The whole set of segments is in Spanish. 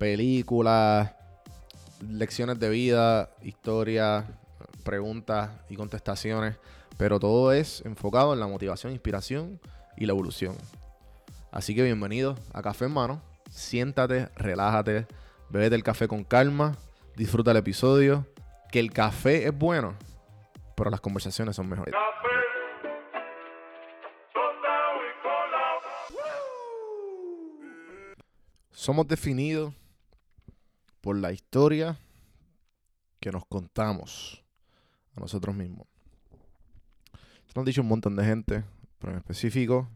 películas, lecciones de vida, historias, preguntas y contestaciones. Pero todo es enfocado en la motivación, inspiración y la evolución. Así que bienvenido a Café en Mano. Siéntate, relájate, bebete el café con calma, disfruta el episodio. Que el café es bueno, pero las conversaciones son mejores. Somos definidos por la historia que nos contamos a nosotros mismos. Esto lo han dicho un montón de gente, pero en específico,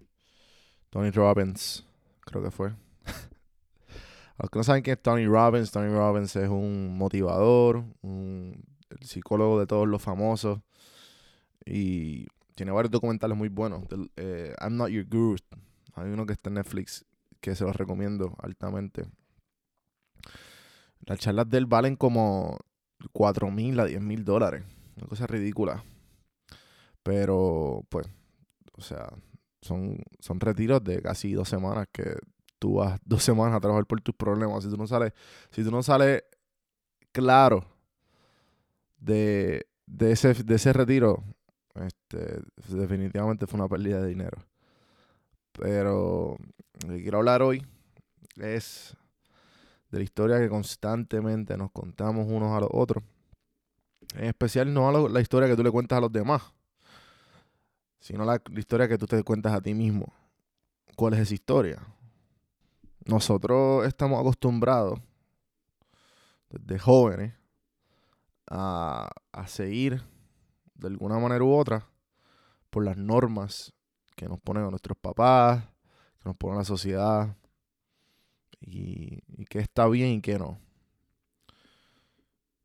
Tony Robbins, creo que fue. A los que no saben quién es Tony Robbins, Tony Robbins es un motivador, un el psicólogo de todos los famosos y tiene varios documentales muy buenos. Del- eh, I'm Not Your Guru, hay uno que está en Netflix que se los recomiendo altamente. Las charlas de él valen como 4 mil a 10 mil dólares. Una cosa ridícula. Pero, pues, o sea, son, son retiros de casi dos semanas que tú vas dos semanas a trabajar por tus problemas. Si tú no sales, si tú no sales claro de, de, ese, de ese retiro, este, definitivamente fue una pérdida de dinero. Pero lo que quiero hablar hoy es de la historia que constantemente nos contamos unos a los otros. En especial no a la historia que tú le cuentas a los demás, sino la, la historia que tú te cuentas a ti mismo. ¿Cuál es esa historia? Nosotros estamos acostumbrados desde jóvenes a, seguir de alguna manera u otra por las normas que nos ponen nuestros papás, que nos pone la sociedad y, y qué está bien y qué no.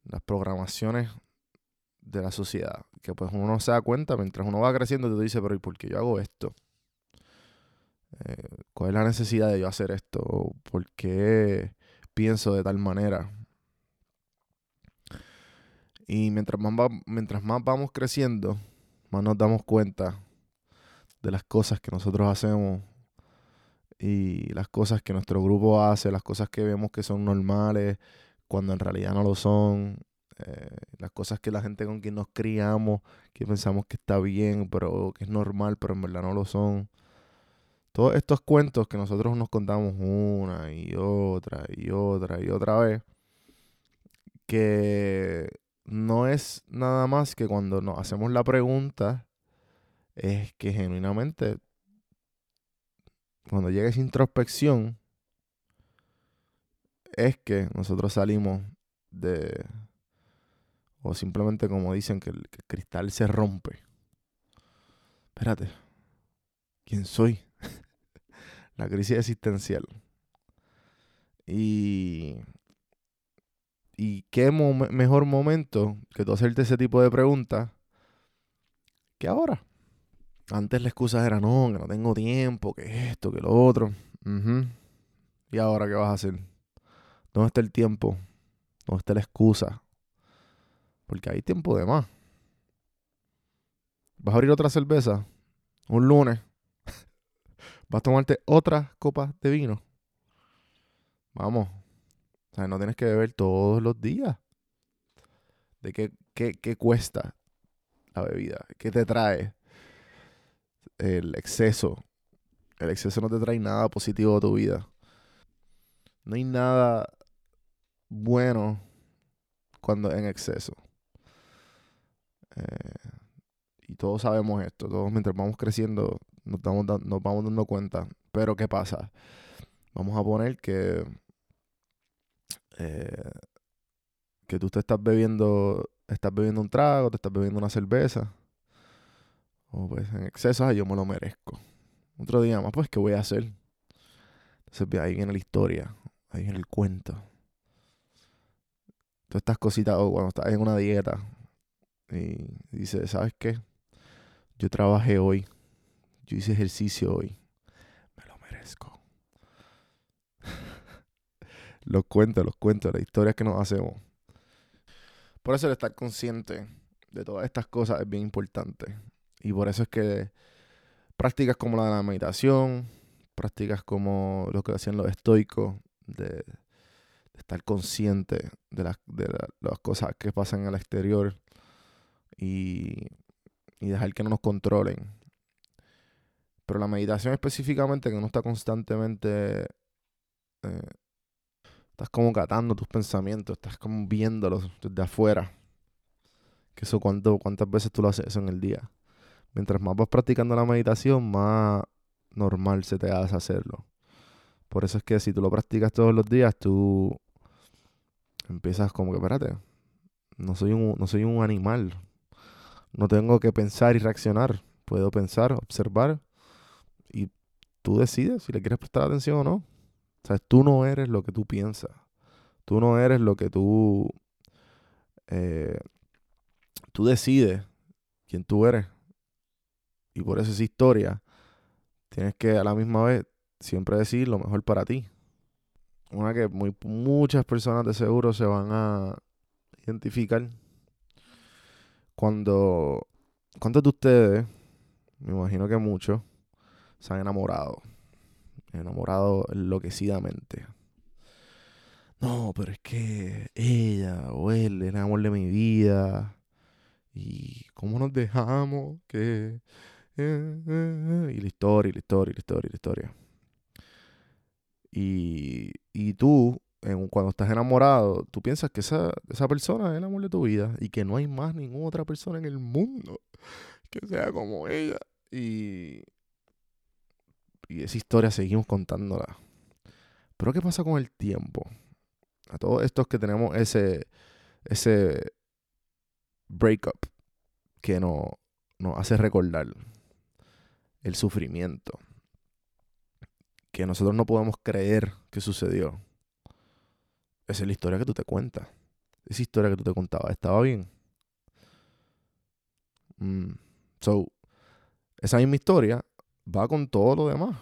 Las programaciones de la sociedad, que pues uno no se da cuenta mientras uno va creciendo, te dice, pero ¿y por qué yo hago esto? Eh, ¿Cuál es la necesidad de yo hacer esto? ¿O ¿Por qué pienso de tal manera? Y mientras más, va- mientras más vamos creciendo, más nos damos cuenta de las cosas que nosotros hacemos y las cosas que nuestro grupo hace, las cosas que vemos que son normales, cuando en realidad no lo son, eh, las cosas que la gente con quien nos criamos, que pensamos que está bien, pero que es normal, pero en verdad no lo son. Todos estos cuentos que nosotros nos contamos una y otra y otra y otra vez, que no es nada más que cuando nos hacemos la pregunta, es que genuinamente cuando llega esa introspección, es que nosotros salimos de, o simplemente como dicen, que el, cristal se rompe. Espérate, ¿quién soy? La crisis existencial. Y, y qué mejor momento que tú hacerte ese tipo de preguntas que ahora. Antes la excusa era, no, que no tengo tiempo, que esto, que lo otro. ¿Y ahora qué vas a hacer? ¿Dónde está el tiempo? ¿Dónde está la excusa? Porque hay tiempo de más. ¿Vas a abrir otra cerveza? Un lunes. ¿Vas a tomarte otras copas de vino? Vamos. O sea, no tienes que beber todos los días. ¿De qué, qué, qué cuesta la bebida? ¿Qué te trae? El exceso. El exceso no te trae nada positivo a tu vida. No hay nada bueno cuando en exceso. Eh, y todos sabemos esto, todos mientras vamos creciendo nos, nos vamos dando cuenta. Pero ¿qué pasa? Vamos a poner que, eh, que tú te estás bebiendo, estás bebiendo un trago, te estás bebiendo una cerveza. O pues en exceso, yo me lo merezco. Otro día más, pues, ¿qué voy a hacer? Entonces ahí viene la historia, ahí viene el cuento. Todas estas cositas, o cuando estás en una dieta y dices, ¿sabes qué? Yo trabajé hoy, yo hice ejercicio hoy, me lo merezco. los cuentos, los cuentos, las historias que nos hacemos. Por eso el estar consciente de todas estas cosas es bien importante. Y por eso es que prácticas como la de la meditación, prácticas como lo que hacían los estoicos, de, estar consciente de las, de las cosas que pasan el exterior y, dejar que no nos controlen. Pero la meditación específicamente, que no está constantemente... Eh, estás como catando tus pensamientos, estás como viéndolos desde afuera. Que eso cuánto, cuántas veces tú lo haces eso en el día. Mientras más vas practicando la meditación, más normal se te hace hacerlo. Por eso es que si tú lo practicas todos los días, tú empiezas como que, espérate, no soy un, no soy un animal. No tengo que pensar y reaccionar. Puedo pensar, observar y tú decides si le quieres prestar atención o no. O sea, tú no eres lo que tú piensas. Tú no eres lo que tú... Eh, tú decides quién tú eres. Y por eso esa historia tienes que a la misma vez siempre decir lo mejor para ti. Una que muy, muchas personas de seguro se van a identificar cuando, ¿cuántos de ustedes, me imagino que muchos, se han enamorado? Enamorado enloquecidamente. No, pero es que ella o él es el amor de mi vida. ¿Y cómo nos dejamos? Que y la historia, y la historia, y la historia, y la historia. Y, y tú, cuando estás enamorado, tú piensas que esa, esa persona es el amor de tu vida y que no hay más ninguna otra persona en el mundo que sea como ella. Y, y esa historia seguimos contándola. Pero ¿qué pasa con el tiempo? A todos estos que tenemos ese, ese breakup que nos hace recordar el sufrimiento que nosotros no podemos creer que sucedió. Esa es la historia que tú te cuentas. Esa historia que tú te contabas. ¿Estaba bien? Mm. So, esa misma historia va con todo lo demás.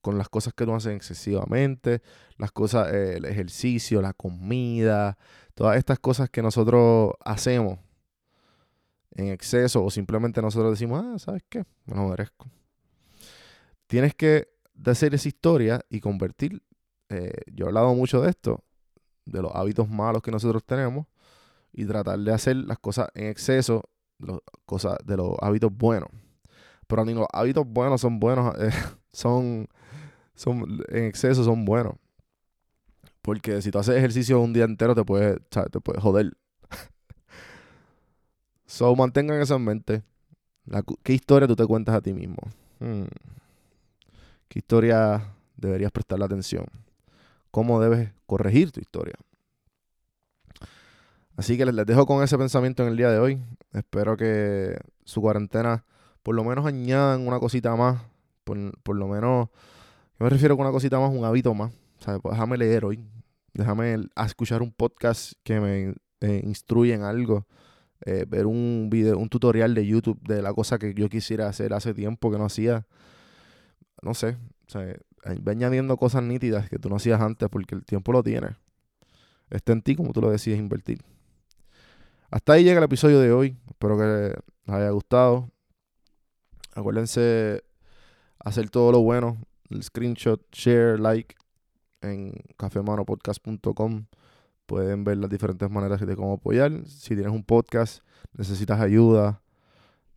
Con las cosas que tú haces excesivamente, las cosas, eh, el ejercicio, la comida, todas estas cosas que nosotros hacemos en exceso o simplemente nosotros decimos, ah, ¿sabes qué? Me lo merezco. Tienes que hacer esa historia y convertir, eh, yo he hablado mucho de esto, de los hábitos malos que nosotros tenemos y tratar de hacer las cosas en exceso cosas, de los hábitos buenos. Pero ni los hábitos buenos son buenos, eh, son, son, en exceso son buenos. Porque si tú haces ejercicio un día entero te puedes, te puedes joder. so, mantengan eso en mente. ¿Qué historia tú te cuentas a ti mismo? Hmm. ¿Qué historia deberías prestarle atención? ¿Cómo debes corregir tu historia? Así que les dejo con ese pensamiento en el día de hoy. Espero que su cuarentena por lo menos añadan una cosita más. Por, lo menos, yo me refiero con una cosita más, un hábito más. O pues déjame leer hoy. Déjame escuchar un podcast que me eh, instruye en algo. Eh, ver un video, un tutorial de YouTube de la cosa que yo quisiera hacer hace tiempo que no hacía no sé, o sea, va añadiendo cosas nítidas que tú no hacías antes porque el tiempo lo tienes. Está en ti como tú lo decides invertir. Hasta ahí llega el episodio de hoy. Espero que les haya gustado. Acuérdense hacer todo lo bueno. El screenshot, share, like en cafemanopodcast.com. Pueden ver las diferentes maneras de cómo apoyar. Si tienes un podcast, necesitas ayuda,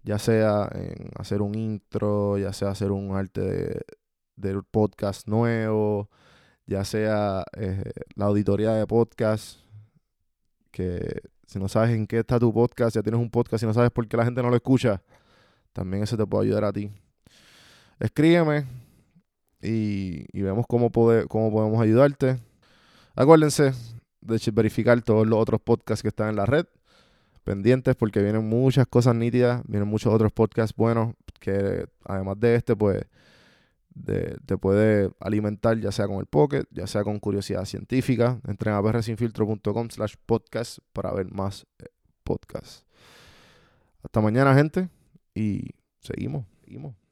ya sea en hacer un intro, ya sea hacer un arte de, del podcast nuevo, ya sea eh, la auditoría de podcast, que si no sabes en qué está tu podcast, ya tienes un podcast y no sabes por qué la gente no lo escucha, también eso te puede ayudar a ti. Escríbeme y, y vemos cómo, cómo podemos ayudarte. Acuérdense de verificar todos los otros podcasts que están en la red. Pendientes porque vienen muchas cosas nítidas, vienen muchos otros podcasts buenos que además de este, pues te puede alimentar ya sea con el Pocket, ya sea con curiosidad científica. Entren a prsinfiltro.com slash podcast para ver más eh, podcasts. Hasta mañana, gente. Y seguimos, seguimos.